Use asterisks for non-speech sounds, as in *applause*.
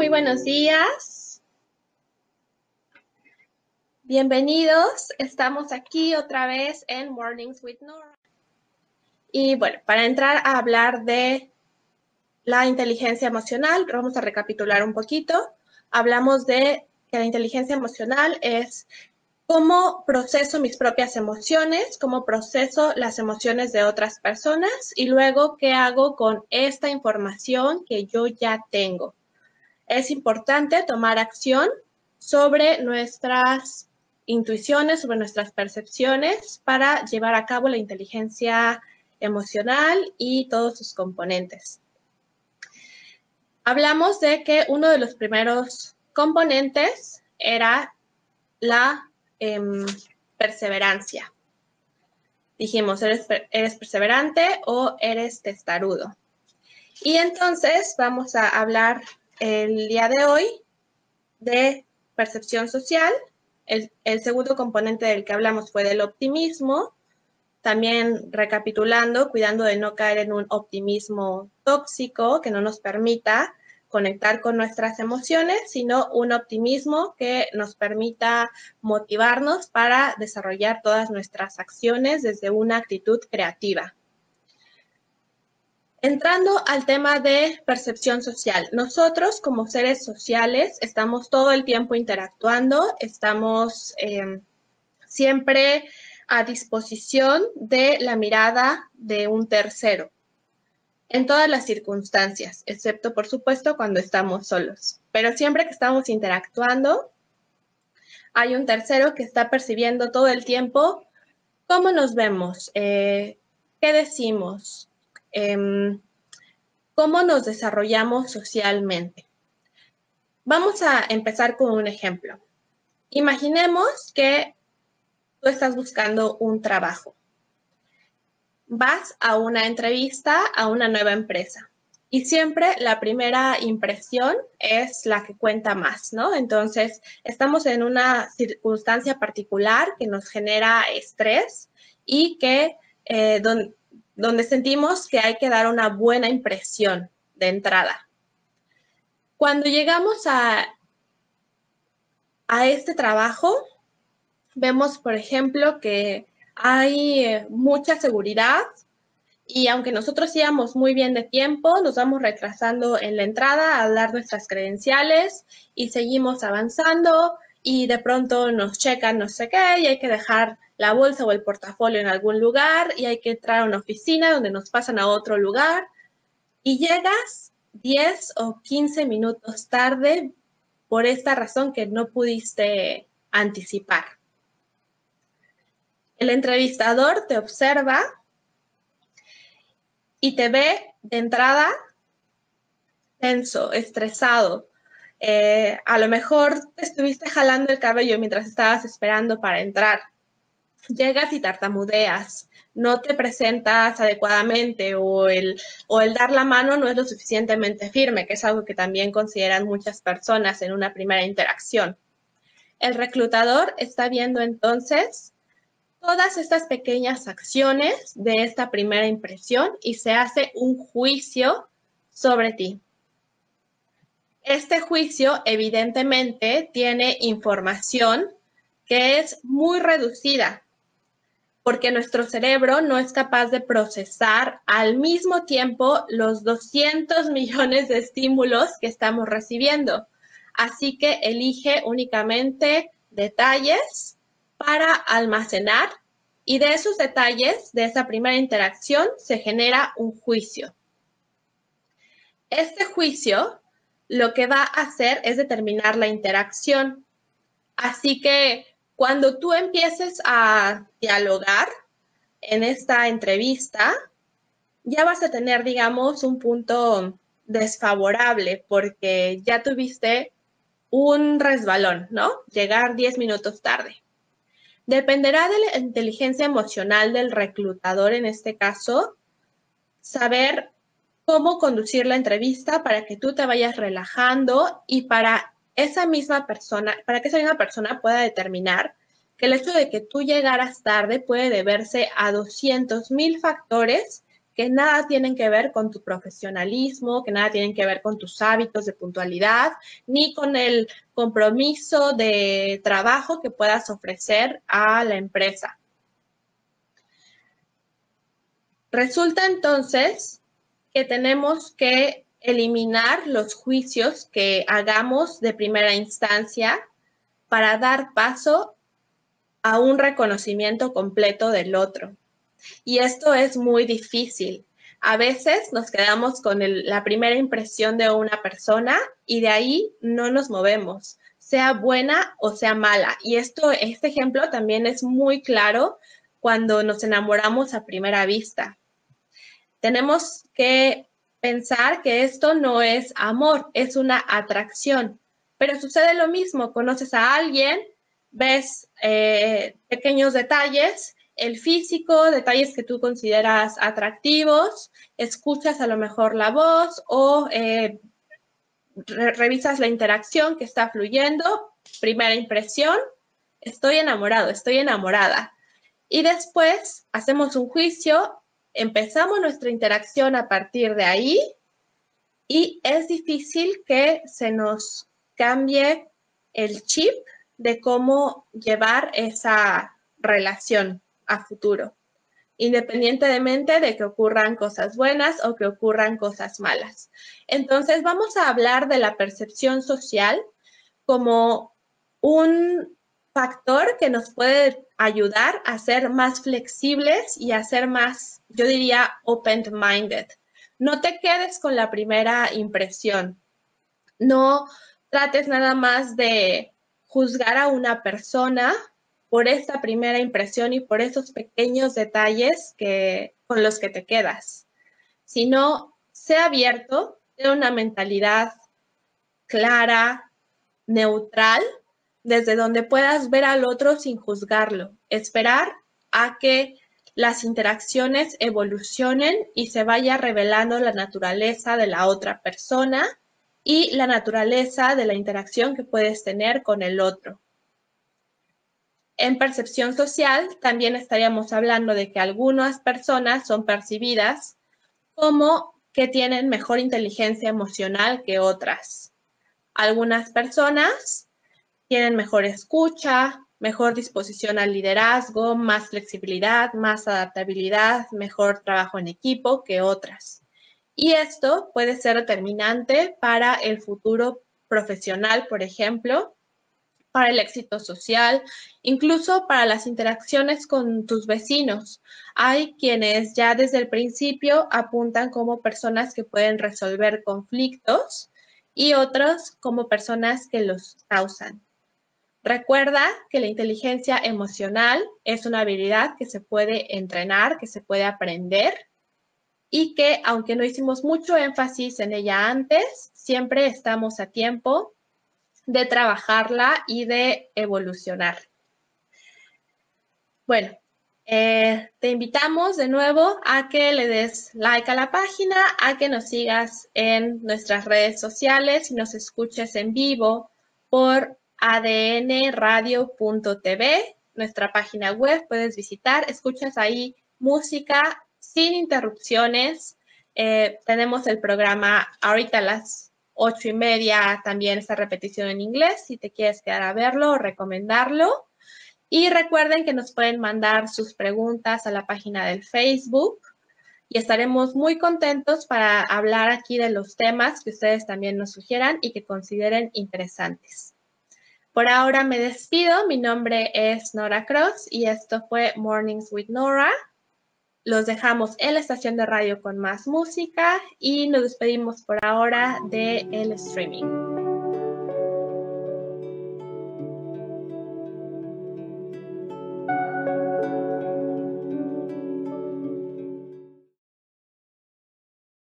muy buenos días. Bienvenidos, estamos aquí otra vez en Mornings with Nora. Y bueno, para entrar a hablar de la inteligencia emocional, vamos a recapitular un poquito. Hablamos de que la inteligencia emocional es cómo proceso mis propias emociones, cómo proceso las emociones de otras personas y luego qué hago con esta información que yo ya tengo. Es importante tomar acción sobre nuestras intuiciones, sobre nuestras percepciones para llevar a cabo la inteligencia emocional y todos sus componentes. Hablamos de que uno de los primeros componentes era la Em, perseverancia. Dijimos, ¿eres, ¿eres perseverante o eres testarudo? Y entonces vamos a hablar el día de hoy de percepción social. El, segundo componente del que hablamos fue del optimismo. También recapitulando, cuidando de no caer en un optimismo tóxico que no nos permita conectar con nuestras emociones, sino un optimismo que nos permita motivarnos para desarrollar todas nuestras acciones desde una actitud creativa. Entrando al tema de percepción social, nosotros como seres sociales estamos todo el tiempo interactuando, estamos eh, siempre a disposición de la mirada de un tercero en todas las circunstancias, excepto por supuesto cuando estamos solos. Pero siempre que estamos interactuando, hay un tercero que está percibiendo todo el tiempo cómo nos vemos, eh, qué decimos, em, cómo nos desarrollamos socialmente. Vamos a empezar con un ejemplo. Imaginemos que tú estás buscando un trabajo vas a una entrevista a una nueva empresa. Y siempre la primera impresión es la que cuenta más, ¿no? Entonces, estamos en una circunstancia particular que nos genera estrés y que eh, donde sentimos que hay que dar una buena impresión de entrada. Cuando llegamos a, a este trabajo, vemos, por ejemplo, que hay eh, mucha seguridad y aunque nosotros íbamos muy bien de tiempo, nos vamos retrasando en la entrada a dar nuestras credenciales y seguimos avanzando y de pronto nos checan no sé qué y hay que dejar la bolsa o el portafolio en algún lugar y hay que entrar a una oficina donde nos pasan a otro lugar y llegas 10 o 15 minutos tarde por esta razón que no pudiste anticipar. El entrevistador te observa y te ve de entrada tenso, estresado. Eh, a lo mejor te estuviste jalando el cabello mientras estabas esperando para entrar. Llegas y tartamudeas, no te presentas adecuadamente o el, o el dar la mano no es lo suficientemente firme, que es algo que también consideran muchas personas en una primera interacción. El reclutador está viendo entonces todas estas pequeñas acciones de esta primera impresión y se hace un juicio sobre ti. Este juicio evidentemente tiene información que es muy reducida porque nuestro cerebro no es capaz de procesar al mismo tiempo los 200 *laughs* millones de estímulos que estamos recibiendo. Así que elige únicamente detalles para almacenar y de esos detalles, de esa primera interacción, se genera un juicio. Este juicio lo que va a hacer es determinar la interacción. Así que cuando tú empieces a dialogar en esta entrevista, ya vas a tener, digamos, un punto desfavorable porque ya tuviste un resbalón, ¿no? Llegar 10 minutos tarde. Dependerá de la inteligencia emocional del reclutador en este caso, saber cómo conducir la entrevista para que tú te vayas relajando y para esa misma persona, para que esa misma persona pueda determinar que el hecho de que tú llegaras tarde puede deberse a 200 mil factores que nada tienen que ver con tu profesionalismo, que nada tienen que ver con tus hábitos de puntualidad, ni con el compromiso de trabajo que puedas ofrecer a la empresa. Resulta entonces que tenemos que eliminar los juicios que hagamos de primera instancia para dar paso a un reconocimiento completo del otro. Y esto es muy difícil. A veces nos quedamos con la primera impresión de una persona y de ahí no nos movemos, sea buena o sea mala. Y esto, este ejemplo también es muy claro cuando nos enamoramos a primera vista. Tenemos que pensar que esto no es amor, es una atracción. Pero sucede lo mismo, conoces a alguien, ves eh, pequeños detalles, el físico, detalles que tú consideras atractivos, escuchas a lo mejor la voz o eh, revisas la interacción que está fluyendo, primera impresión, estoy enamorado, estoy enamorada. Y después hacemos un juicio empezamos nuestra interacción a partir de ahí y es difícil que se nos cambie el chip de cómo llevar esa relación a futuro, independientemente de que ocurran cosas buenas o que ocurran cosas malas. Entonces vamos a hablar de la percepción social como un factor que nos puede ayudar a ser más flexibles y a ser más, yo diría, open-minded. No te quedes con la primera impresión. No trates nada más de juzgar a una persona por esta primera impresión y por esos pequeños detalles que, con los que te quedas, sino sea abierto, de una mentalidad clara, neutral desde donde puedas ver al otro sin juzgarlo, esperar a que las interacciones evolucionen y se vaya revelando la naturaleza de la otra persona y la naturaleza de la interacción que puedes tener con el otro. En percepción social también estaríamos hablando de que algunas personas son percibidas como que tienen mejor inteligencia emocional que otras. Algunas personas tienen mejor escucha, mejor disposición al liderazgo, más flexibilidad, más adaptabilidad, mejor trabajo en equipo que otras. Y esto puede ser determinante para el futuro profesional, por ejemplo, para el éxito social, incluso para las interacciones con tus vecinos. Hay quienes ya desde el principio apuntan como personas que pueden resolver conflictos y otros como personas que los causan. Recuerda que la inteligencia emocional es una habilidad que se puede entrenar, que se puede aprender y que aunque no hicimos mucho énfasis en ella antes, siempre estamos a tiempo de trabajarla y de evolucionar. Bueno, eh, te invitamos de nuevo a que le des like a la página, a que nos sigas en nuestras redes sociales y nos escuches en vivo por adnradio.tv, nuestra página web, puedes visitar, escuchas ahí música sin interrupciones. Eh, tenemos el programa ahorita a las ocho y media, también esta repetición en inglés, si te quieres quedar a verlo o recomendarlo. Y recuerden que nos pueden mandar sus preguntas a la página del Facebook y estaremos muy contentos para hablar aquí de los temas que ustedes también nos sugieran y que consideren interesantes. Por ahora me despido. Mi nombre es Nora Cross y esto fue Mornings with Nora. Los dejamos en la estación de radio con más música y nos despedimos por ahora del el streaming.